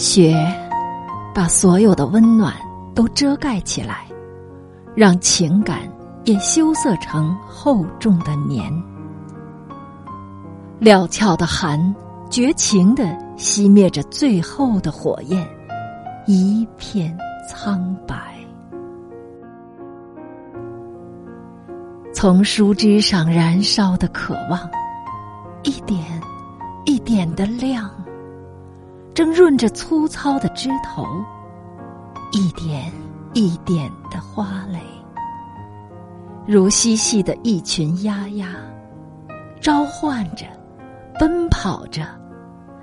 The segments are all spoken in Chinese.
雪把所有的温暖都遮盖起来，让情感也羞涩成厚重的年。料峭的寒，绝情的熄灭着最后的火焰，一片苍白。从树枝上燃烧的渴望，一点一点的亮。正润着粗糙的枝头，一点一点的花蕾，如嬉戏的一群鸭鸭，召唤着，奔跑着，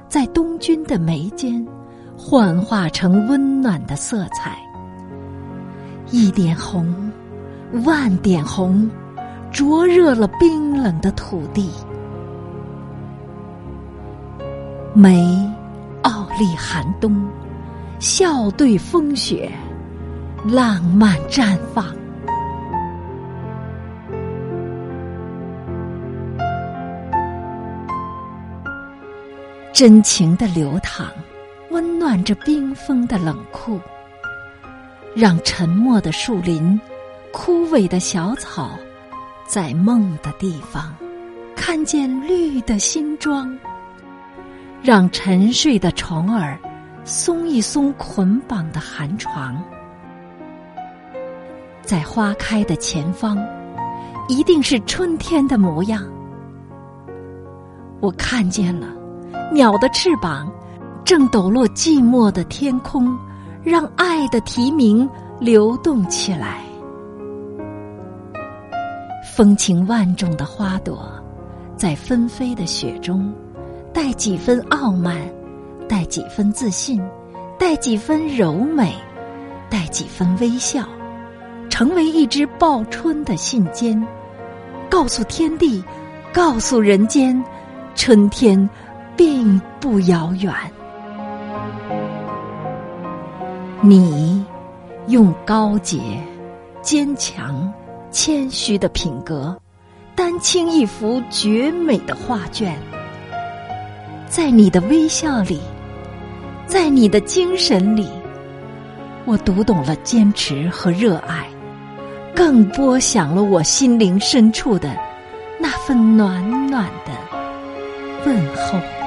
在东君的眉间，幻化成温暖的色彩。一点红，万点红，灼热了冰冷的土地。梅。傲立寒冬，笑对风雪，浪漫绽放。真情的流淌，温暖着冰封的冷酷，让沉默的树林、枯萎的小草，在梦的地方，看见绿的新装。让沉睡的虫儿松一松捆绑的寒床，在花开的前方，一定是春天的模样。我看见了鸟的翅膀，正抖落寂寞的天空，让爱的啼鸣流动起来。风情万种的花朵，在纷飞的雪中。带几分傲慢，带几分自信，带几分柔美，带几分微笑，成为一只报春的信笺，告诉天地，告诉人间，春天并不遥远。你用高洁、坚强、谦虚的品格，丹青一幅绝美的画卷。在你的微笑里，在你的精神里，我读懂了坚持和热爱，更拨响了我心灵深处的那份暖暖的问候。